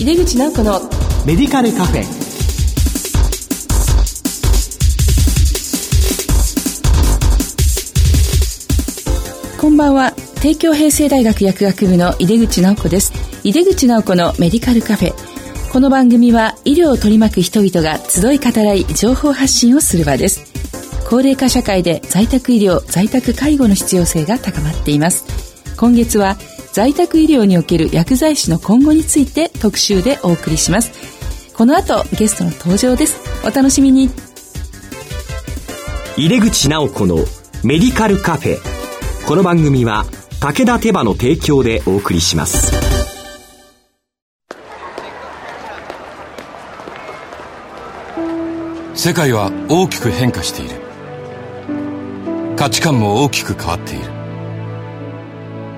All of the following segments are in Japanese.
井出口直子のメディカルカフェ。こんばんは。帝京平成大学薬学部の井出口直子です。井出口直子のメディカルカフェ。この番組は医療を取り巻く人々が集い語らい情報発信をする場です。高齢化社会で在宅医療在宅介護の必要性が高まっています。今月は在宅医療における薬剤師の今後について特集でお送りします。この後、ゲストの登場です。お楽しみに。入れ口直子のメディカルカフェ。この番組は武田手羽の提供でお送りします。世界は大きく変化している。価値観も大きく変わっている。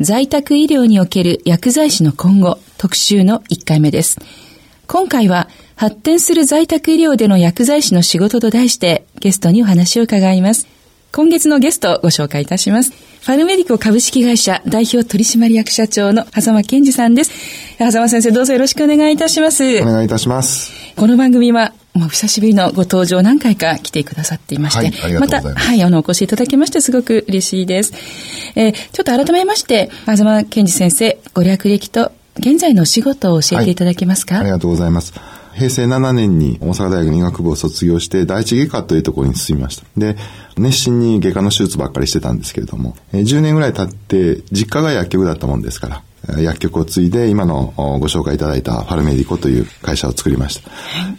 在宅医療における薬剤師の今後特集の1回目です。今回は発展する在宅医療での薬剤師の仕事と題してゲストにお話を伺います。今月のゲストをご紹介いたします。ファルメディコ株式会社代表取締役社長の狭間健二さんです。狭間先生どうぞよろしくお願いいたします。お願いいたします。この番組はもう久しぶりのご登場何回か来てくださっていまして、はい、ままた、はい、あの、お越しいただきましてすごく嬉しいです。えー、ちょっと改めまして、東健二先生、ご略歴と現在のお仕事を教えていただけますか、はい、ありがとうございます。平成7年に大阪大学医学部を卒業して第一外科というところに進みました。で、熱心に外科の手術ばっかりしてたんですけれども、10年ぐらい経って実家が薬局だったもんですから、薬局を継いで今のご紹介いただいたファルメディコという会社を作りました。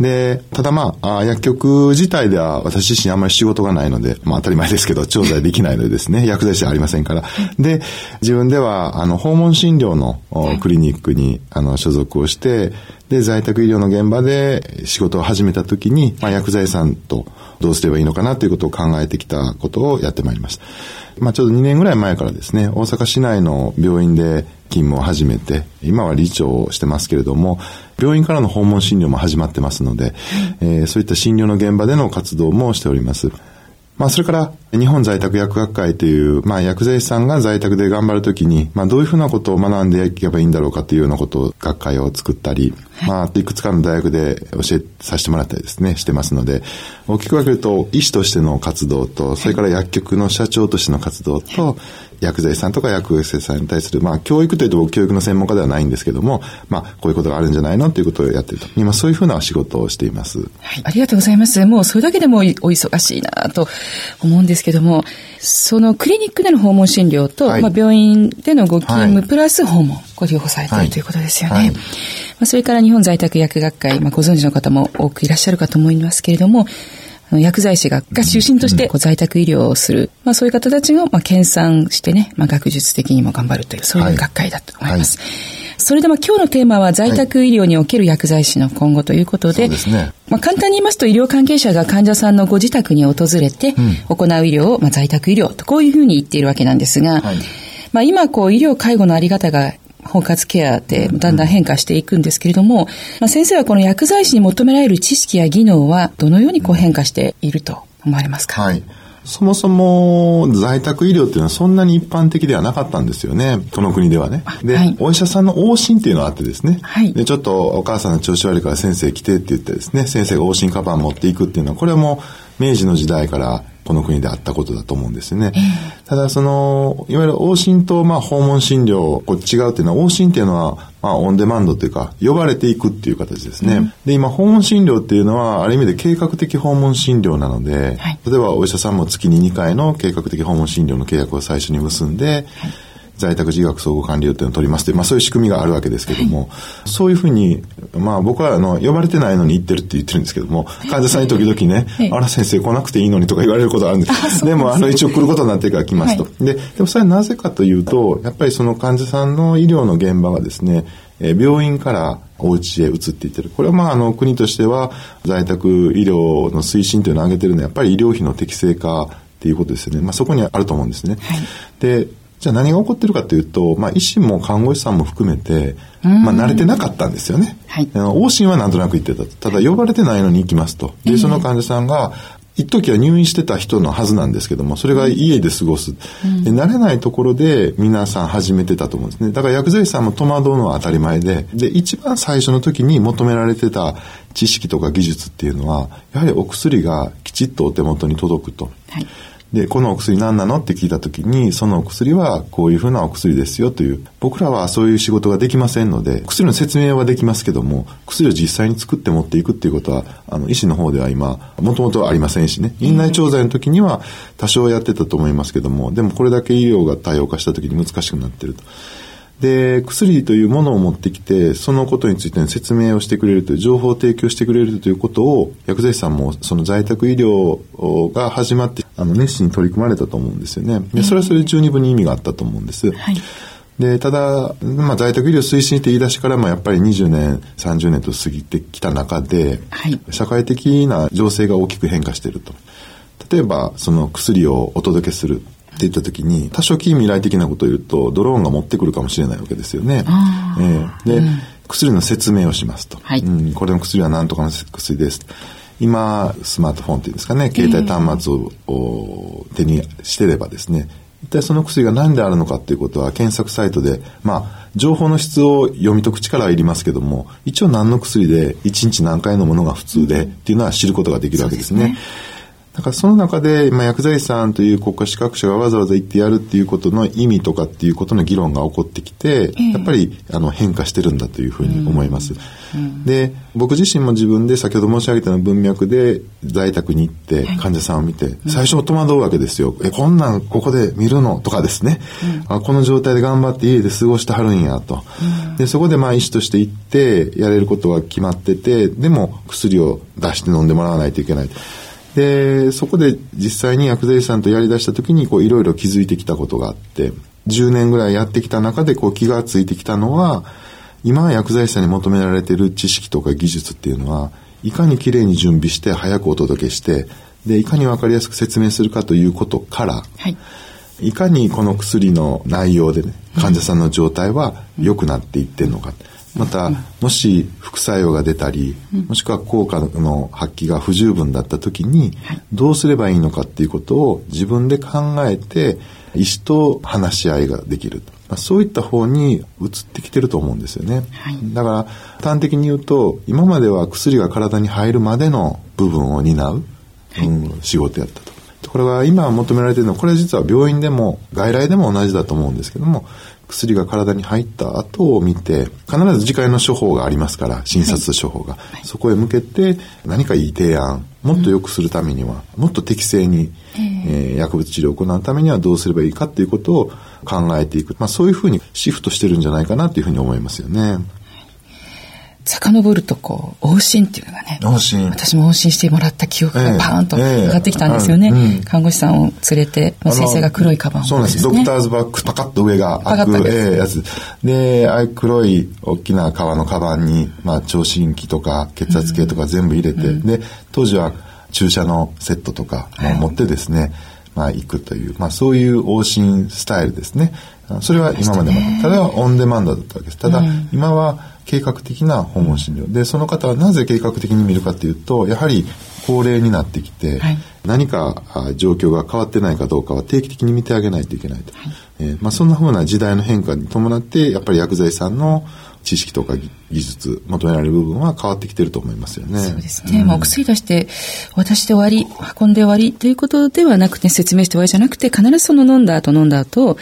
で、ただまあ、薬局自体では私自身あんまり仕事がないので、まあ当たり前ですけど、調剤できないのでですね、薬剤師はありませんから。で、自分ではあの訪問診療のクリニックにあの所属をして、で、在宅医療の現場で仕事を始めた時に、まあ薬剤師さんとどうすればいいのかなということを考えてきたことをやってまいりました。まあちょうど2年ぐらい前からですね、大阪市内の病院で勤務を始めて、今は理事長をしてますけれども、病院からの訪問診療も始まってますので、えー、そういった診療の現場での活動もしております。まあ、それから、日本在宅薬学会という、まあ、薬剤師さんが在宅で頑張るときに、まあ、どういうふうなことを学んでいけばいいんだろうかというようなことを、学会を作ったり、まあ、いくつかの大学で教えさせてもらったりですね、してますので、大きく分けると、医師としての活動と、それから薬局の社長としての活動と、薬剤師さんとか薬剤師さんに対する、まあ、教育というと僕教育の専門家ではないんですけども、まあ、こういうことがあるんじゃないのということをやってると。今、そういうふうな仕事をしています。はい、ありがとうございます。もう、それだけでもお忙しいなと思うんですけども、そのクリニックでの訪問診療と、はい、まあ、病院でのご勤務、プラス訪問、ご利用されている、ということですよね。まあ、それから日本在宅薬学会、まあ、ご存知の方も多くいらっしゃるかと思いますけれども、薬剤師がが中心としてこう在宅医療をする、まあ、そういう方たちをまあ研鑽してね、まあ、学術的にも頑張るという、そういう学会だと思います。はい。はい、それでまあ今日のテーマは在宅医療における薬剤師の今後ということで、はいね、まあ、簡単に言いますと医療関係者が患者さんのご自宅に訪れて行う医療をまあ在宅医療とこういうふうに言っているわけなんですが、まあ、今こう医療介護のあり方が包括ケアでだんだん変化していくんですけれども、まあ、先生はこの薬剤師に求められる知識や技能はどのようにこう変化していると思われますか、はいそもそも在宅医療っていうのはそんなに一般的ではなかったんですよね。この国ではね。で、はい、お医者さんの往診っていうのがあってですね。はい、で、ちょっとお母さんの調子悪いから先生来てって言ってですね、先生が往診カバン持っていくっていうのは、これはもう明治の時代からこの国であったことだと思うんですね。えー、ただ、その、いわゆる往診と、まあ、訪問診療、こう違うっていうのは、往診っていうのは、まあ、オンデマンドというか、呼ばれていくっていう形ですね。うん、で、今、訪問診療っていうのは、ある意味で計画的訪問診療なので、はい、例えばお医者さんも月に2回の計画的訪問診療の契約を最初に結んで、はい在宅自学総合管理料っていうのを取りますという、まあそういう仕組みがあるわけですけども、はい、そういうふうに、まあ僕はあの、呼ばれてないのに行ってるって言ってるんですけども、患者さんに時々ね、はい、あら先生来なくていいのにとか言われることあるんです。でもあの、一応来ることになってから来ますと。はい、で、でもそれはなぜかというと、やっぱりその患者さんの医療の現場がですね、え病院からお家へ移っていってる。これはまあ、あの、国としては在宅医療の推進というのを挙げてるのは、やっぱり医療費の適正化っていうことですよね。まあ、そこにあると思うんですね。はい、で、じゃあ何が起こってるかというと、まあ、医師も看護師さんも含めて、まあ、慣れてなかったんですよね。はい、往診はなんとなく言ってたただ、呼ばれてないのに行きますと。で、その患者さんが、一時は入院してた人のはずなんですけども、それが家で過ごす。うん、で慣れないところで皆さん始めてたと思うんですね。だから薬剤師さんも戸惑うのは当たり前で、で、一番最初の時に求められてた知識とか技術っていうのは、やはりお薬がきちっとお手元に届くと。はいで、このお薬何なのって聞いた時に、そのお薬はこういうふうなお薬ですよという、僕らはそういう仕事ができませんので、薬の説明はできますけども、薬を実際に作って持っていくっていうことは、あの、医師の方では今、もともとありませんしね、院内調剤の時には多少やってたと思いますけども、でもこれだけ医療が多様化した時に難しくなってると。で、薬というものを持ってきて、そのことについての説明をしてくれるという、情報を提供してくれるということを、薬剤師さんもその在宅医療が始まって、あの、熱心に取り組まれたと思うんですよね。で、それはそれで十二分に意味があったと思うんです。はいで、ただ、まあ、在宅医療推進って言い出しからもやっぱり20年、30年と過ぎてきた中で、はい、社会的な情勢が大きく変化していると。例えば、その薬をお届けする。って言った時に、多少近未来的なことを言うと、ドローンが持ってくるかもしれないわけですよね。えー、で、うん、薬の説明をしますと、はい、うん。これの薬は何とかの薬です。今、スマートフォンっていうんですかね、携帯端末を、手にしてればですね、一体その薬が何であるのかっていうことは検索サイトで、まあ、情報の質を読み解く力はいりますけども、一応何の薬で1日何回のものが普通でっていうのは知ることができるわけですね。だからその中で、まあ、薬剤師さんという国家資格者がわざわざ行ってやるっていうことの意味とかっていうことの議論が起こってきて、えー、やっぱりあの変化してるんだというふうに思います。うんうん、で、僕自身も自分で先ほど申し上げたような文脈で在宅に行って患者さんを見て、最初戸惑うわけですよ。え、こんなんここで見るの？とかですね、あこの状態で頑張って家で過ごしてはるんやと。で、そこでまあ医師として行ってやれることは決まってて、でも薬を出して飲んでもらわないといけない。で、そこで実際に薬剤師さんとやり出した時に、こう、いろいろ気づいてきたことがあって、10年ぐらいやってきた中で、こう、気がついてきたのは、今薬剤師さんに求められている知識とか技術っていうのは、いかにきれいに準備して早くお届けして、で、いかにわかりやすく説明するかということから、はい、いかにこの薬の内容でね、患者さんの状態は良くなっていってるのか。うんまた、もし副作用が出たり、もしくは効果の発揮が不十分だった時に、どうすればいいのかっていうことを自分で考えて、医師と話し合いができる。まあ、そういった方に移ってきてると思うんですよね。はい、だから、端的に言うと、今までは薬が体に入るまでの部分を担う、うん、仕事やったと。これは今求められているのは、これは実は病院でも外来でも同じだと思うんですけども、薬が体に入った後を見て、必ず次回の処方がありますから、診察処方が。はい、そこへ向けて何かいい提案、もっと良くするためには、うん、もっと適正に、えー、薬物治療を行うためにはどうすればいいかっていうことを考えていく。まあそういうふうにシフトしてるんじゃないかなというふうに思いますよね。遡るとこう、往診っていうのがね。往診。私も往診してもらった記憶がパーンと上がってきたんですよね。えーうん、看護師さんを連れて、まあ、先生が黒いカバンを、ね、そうなんです。ドクターズバッグ、パカッと上が開く、えー、やつ。で、ああいう黒い大きな革のカバンに、まあ、聴診器とか血圧計とか全部入れて、うん、で、当時は注射のセットとかも持ってですね、はい、まあ、行くという、まあ、そういう往診スタイルですね。それは今までも、ただオンデマンドだったわけです。ただ、今は、計画的な訪問診療。でその方はなぜ計画的に見るかというとやはり高齢になってきて、はい、何か状況が変わってないかどうかは定期的に見てあげないといけないと、はい、えー、まあ、そんなふうな時代の変化に伴ってやっぱり薬剤師さんの知識とか技術求められる部分は変わってきてると思いますよね。そうですね。うん、まあ、お薬出して渡して終わり運んで終わりということではなくて説明して終わりじゃなくて必ずその飲んだ後飲んだ後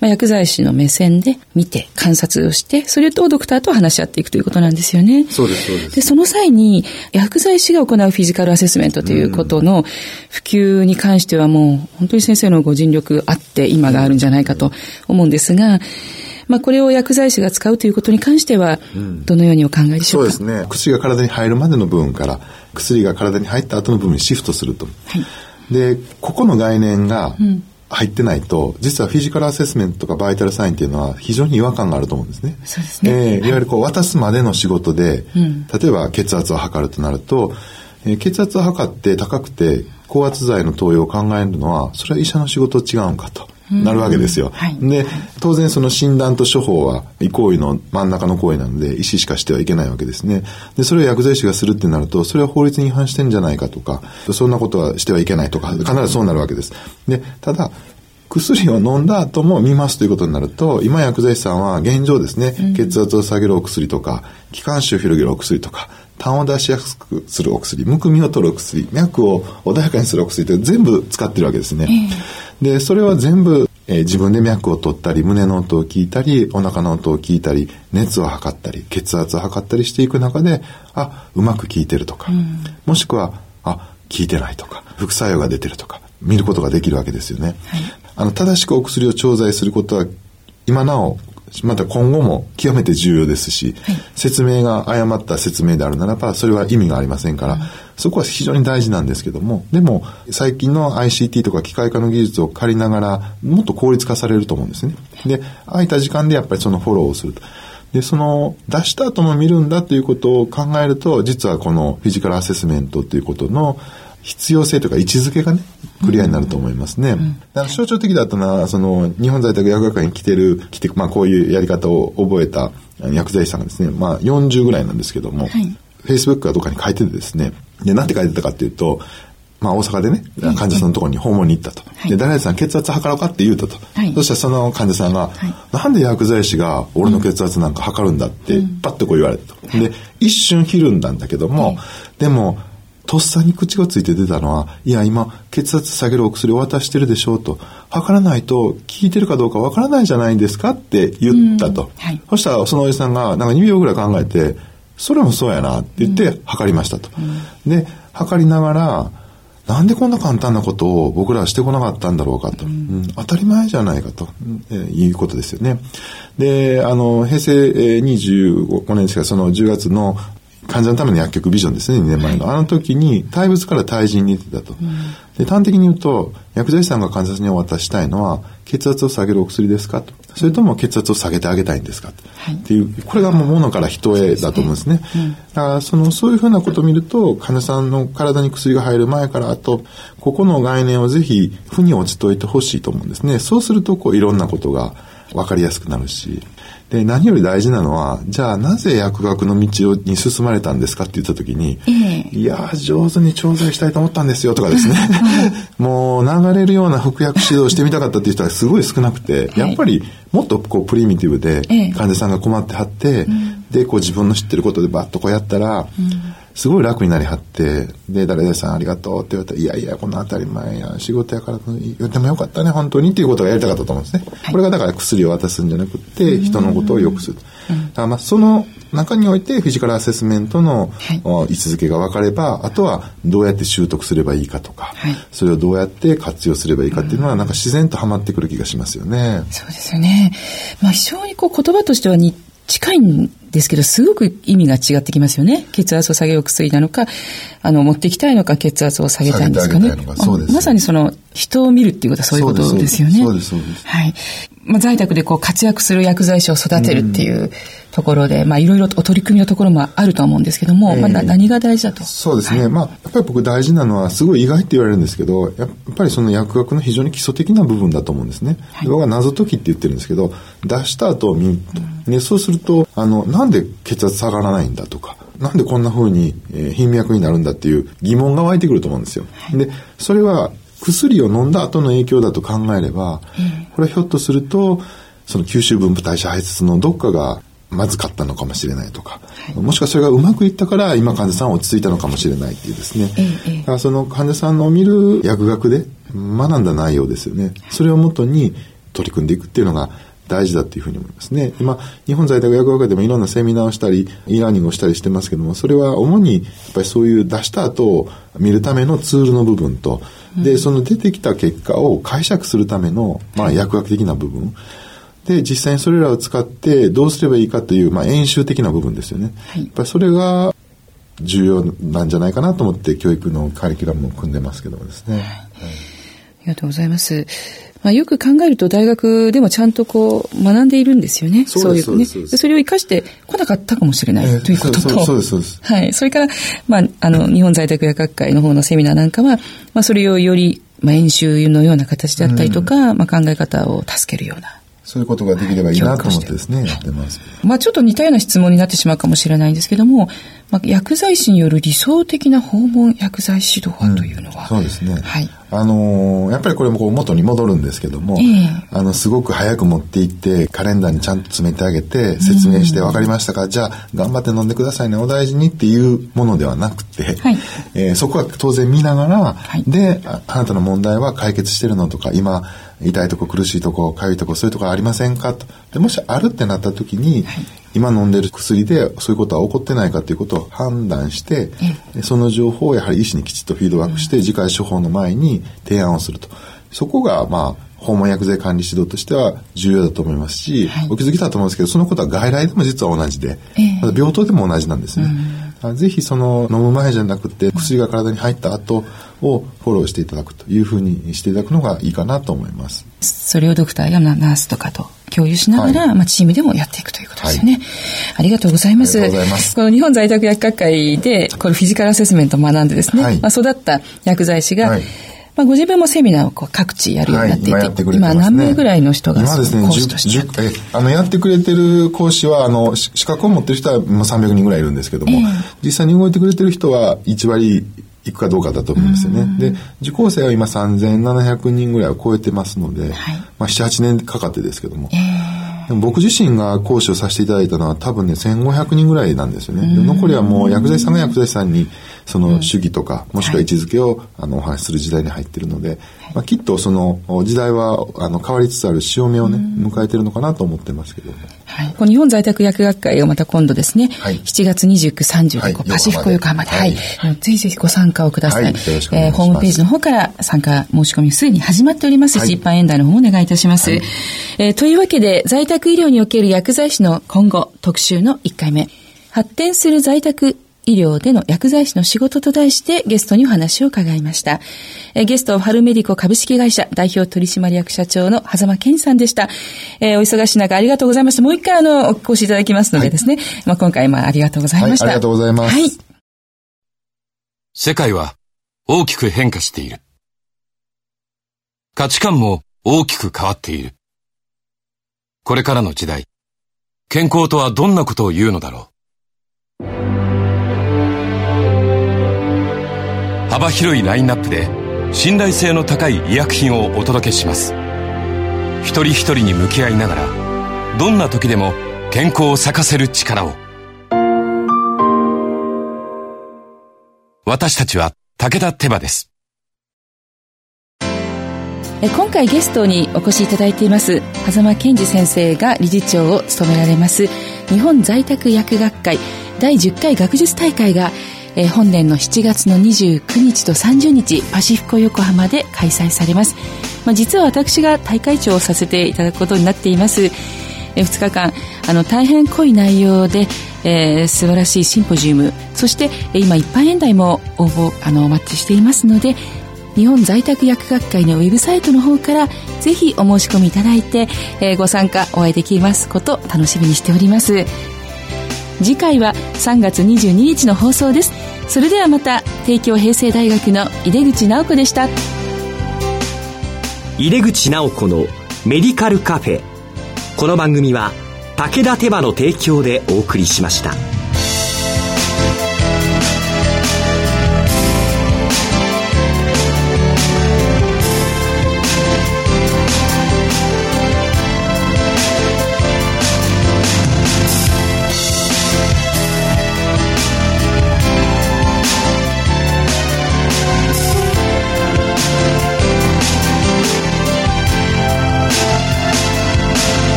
まあ、薬剤師の目線で見て観察をして、それとドクターと話し合っていくということなんですよね。そうです、そうです。で、その際に薬剤師が行うフィジカルアセスメントということの普及に関してはもう本当に先生のご尽力あって今があるんじゃないかと思うんですが、まあ、これを薬剤師が使うということに関しては、どのようにお考えでしょうか、うん、そうですね。薬が体に入るまでの部分から、薬が体に入った後の部分にシフトすると。はい、で、ここの概念が、入ってないと、実はフィジカルアセスメントとかバイタルサインっていうのは非常に違和感があると思うんですね。そうですね。えー、いわゆるこう渡すまでの仕事で、うん、例えば血圧を測るとなると、えー、血圧を測って高くて高圧剤の投与を考えるのは、それは医者の仕事違うんかと。なるわけですよ。はい、で、当然その診断と処方は、移行為の真ん中の行為なので、医師しかしてはいけないわけですね。で、それを薬剤師がするってなると、それは法律に違反してんじゃないかとか、そんなことはしてはいけないとか、必ずそうなるわけです。で、ただ、薬を飲んだ後も見ますということになると、今薬剤師さんは現状ですね、血圧を下げるお薬とか、気管支を広げるお薬とか、痰を出しやすくするお薬、むくみを取るお薬、脈を穏やかにするお薬って全部使ってるわけですね。で、それは全部、えー、自分で脈を取ったり、胸の音を聞いたり、お腹の音を聞いたり、熱を測ったり、血圧を測ったりしていく中で、あ、うまく効いてるとか、うん、もしくは、あ、効いてないとか、副作用が出てるとか、見ることができるわけですよね。はい、あの、正しくお薬を調剤することは、今なおまた今後も極めて重要ですし、はい、説明が誤った説明であるならば、それは意味がありませんから、うん、そこは非常に大事なんですけども、でも、最近の ICT とか機械化の技術を借りながら、もっと効率化されると思うんですね。で、空いた時間でやっぱりそのフォローをすると。で、その、出した後も見るんだということを考えると、実はこのフィジカルアセスメントということの、必要性というか位置づけがね、クリアになると思いますね。だから象徴的だったのは、その、日本在宅薬学会に来てる、来て、まあこういうやり方を覚えた薬剤師さんがですね、まあ40ぐらいなんですけども、はい、Facebook かどっかに書いててですね、で、なんて書いてたかっていうと、まあ大阪でね、患者さんのところに訪問に行ったと。はい、で、誰々さん血圧測ろうかって言うたと。はい、そしたらその患者さんが、はい、なんで薬剤師が俺の血圧なんか測るんだって、パッとこう言われたと。で、一瞬ひるんだんだけども、でも、とっさに口がついて出たのは、いや、今、血圧下げるお薬を渡してるでしょうと。測らないと、効いてるかどうかわからないじゃないですかって言ったと。はい、そしたら、そのおじさんが、なんか2秒ぐらい考えて、それもそうやなって言って、測りましたと。で、測りながら、なんでこんな簡単なことを僕らはしてこなかったんだろうかと。うん、当たり前じゃないかと、えー、いうことですよね。で、あの、平成25年ですか、その10月の患者のための薬局ビジョンですね、2年前の。あの時に、対物から対人に出てたと。で、端的に言うと、薬剤師さんが患者さんにお渡ししたいのは、血圧を下げるお薬ですかと。それとも血圧を下げてあげたいんですか？と。はい、っていう、これがもう物から人へだと思うんですね。うん、だから、その、そういうふうなことを見ると、患者さんの体に薬が入る前から後、ここの概念をぜひ、負に落ちといてほしいと思うんですね。そうすると、こう、いろんなことが分かりやすくなるし、で、何より大事なのは、じゃあなぜ薬学の道に進まれたんですかって言った時に、えー、いや上手に調剤したいと思ったんですよとかですね、もう流れるような服薬指導してみたかったっていう人はすごい少なくて、やっぱりもっとこうプリミティブで患者さんが困ってはって、で、こう自分の知ってることでバッとこうやったら、すごい楽になりはって、で、誰々さんありがとうって言われたら、いやいや、こんな当たり前や、仕事やから、でもよかったね、本当にっていうことがやりたかったと思うんですね。はい、これがだから薬を渡すんじゃなくて、人のことを良くする。だからまあ、その中においてフィジカルアセスメントの、はい、位置づけが分かれば、あとはどうやって習得すればいいかとか、はい、それをどうやって活用すればいいかっていうのは、なんか自然とはまってくる気がしますよね。そうですよね。まあ、非常にこう言葉としては似近いんですけど、すごく意味が違ってきますよね。血圧を下げる薬なのか、あの、持っていきたいのか、血圧を下げたいんですかね。まさにその、人を見るっていうことはそういうことですよね。そうです、そうです。はい。まあ、在宅でこう活躍する薬剤師を育てるっていうところで、まあ、いろいろとお取り組みのところもあると思うんですけども、えー、まあ、何が大事だとそうですね。はい、まあ、やっぱり僕大事なのは、すごい意外って言われるんですけど、やっぱりその薬学の非常に基礎的な部分だと思うんですね。はい、僕は謎解きって言ってるんですけど、出した後を見ると。うん、ね、そうすると、あの、なんで血圧下がらないんだとか、なんでこんな風に、えー、頻脈になるんだっていう疑問が湧いてくると思うんですよ。はい、で、それは薬を飲んだ後の影響だと考えれば、これはひょっとすると、その吸収分布代謝排出のどっかがまずかったのかもしれないとか、はい、もしくはそれがうまくいったから今患者さんは落ち着いたのかもしれないっていうですね、ええ、だからその患者さんの見る薬学で学んだ内容ですよね。それをもとに取り組んでいくっていうのが大事だっていうふうに思いますね。今、日本在宅薬学会でもいろんなセミナーをしたり、e ラーニングをしたりしてますけども、それは主にやっぱりそういう出した後を見るためのツールの部分と、で、その出てきた結果を解釈するための、まあ、薬学的な部分。で、実際にそれらを使ってどうすればいいかという、まあ、演習的な部分ですよね。はい、やっぱりそれが重要なんじゃないかなと思って教育のカリキュラムを組んでますけどもですね。はい、ありがとうございます。まあ、よく考えると大学でもちゃんとこう学んでいるんですよね。そういうね。それを生かしてこなかったかもしれない、えー、ということと。そうです、そうです。はい。それから、まあ、あの、日本在宅薬学会の方のセミナーなんかは、まあ、それをより、まあ、演習のような形だったりとか、うん、まあ、考え方を助けるような。そういうことができればいいなと思ってですね、やってます。まあちょっと似たような質問になってしまうかもしれないんですけども、まあ、薬剤師による理想的な訪問薬剤指導法というのは、うん、そうですね。はい。あのー、やっぱりこれもこう元に戻るんですけども、えー、あの、すごく早く持って行って、カレンダーにちゃんと詰めてあげて、説明して分かりましたか、うん、じゃあ、頑張って飲んでくださいね、お大事にっていうものではなくて、はい、えー、そこは当然見ながら、はい、であ、あなたの問題は解決してるのとか、今、痛いとこ苦しいとこ痒いとこそういうとこありませんかとでもしあるってなった時に、はい、今飲んでる薬でそういうことは起こってないかということを判断して、その情報をやはり医師にきちっとフィードバックして、次回処方の前に提案をすると。そこが、まあ、訪問薬剤管理指導としては重要だと思いますし、はい、お気づきだと思うんですけど、そのことは外来でも実は同じで、えー、病棟でも同じなんですね。ぜひその飲む前じゃなくて薬が体に入った後をフォローしていただくというふうにしていただくのがいいかなと思います。それをドクターやナースとかと共有しながら、はい、まあ、チームでもやっていくということですよね、はい、ありがとうございます。この日本在宅薬学会で、このフィジカルアセスメントを学んでですね、はい、まあ、育った薬剤師が、まあ、ご自分もセミナーをこう各地やるようになっていて、はい、今、ね、今何名ぐらいの人が今ですね、あのやってくれてる講師はあの資格を持ってる人はもう300人ぐらいいるんですけども、えー、実際に動いてくれてる人は1割いくかどうかだと思うんですよね。で、受講生は今3700人ぐらいを超えてますので、はい、まあ7、8年かかってですけども、えー、でも僕自身が講師をさせていただいたのは多分ね、1500人ぐらいなんですよね。で残りはもう薬剤師さんが薬剤師さんにその主義とか、もしくは位置づけを、あのお話しする時代に入っているので、まあ、きっとその時代はあの変わりつつある潮目をね、迎えてるのかなと思ってますけども。はい、この日本在宅薬学会をまた今度ですね、はい、7月29、30で、こうパシフィコ横浜で、はい、はい、ぜひぜひご参加をください。はい、えー、ホームページの方から参加申し込みすでに始まっております。し、一般演題の方もお願いいたします。はい、えー、というわけで、在宅医療における薬剤師の今後特集の1回目、発展する在宅医療での薬剤師の仕事と題してゲストにお話を伺いました。えゲスト、ハルメディコ株式会社代表取締役社長の狭間健さんでした。えー、お忙しい中ありがとうございました。もう一回あの、お越しいただきますのでですね、はい、まあ今回まあありがとうございました、はい。ありがとうございます。はい。世界は大きく変化している。価値観も大きく変わっている。これからの時代、健康とはどんなことを言うのだろう。幅広いラインナップで信頼性の高い医薬品をお届けします。一人一人に向き合いながらどんな時でも健康を咲かせる力を。私たちは武田手羽です。今回ゲストにお越しいただいています狭間健二先生が理事長を務められます日本在宅薬学会第10回学術大会がえー、本年の7月の29日と30日パシフィコ横浜で開催されます、まあ、実は私が大会長をさせていただくことになっています、えー、2日間あの大変濃い内容で、えー、素晴らしいシンポジウムそして、えー、今一般演題も応募あのお待ちしていますので日本在宅薬学会のウェブサイトの方からぜひお申し込みいただいて、えー、ご参加お会いできますこと楽しみにしております。次回は3月22日の放送です。それではまた帝京平成大学の井出口直子でした。井出口直子のメディカルカフェ。この番組は武田手羽の提供でお送りしました。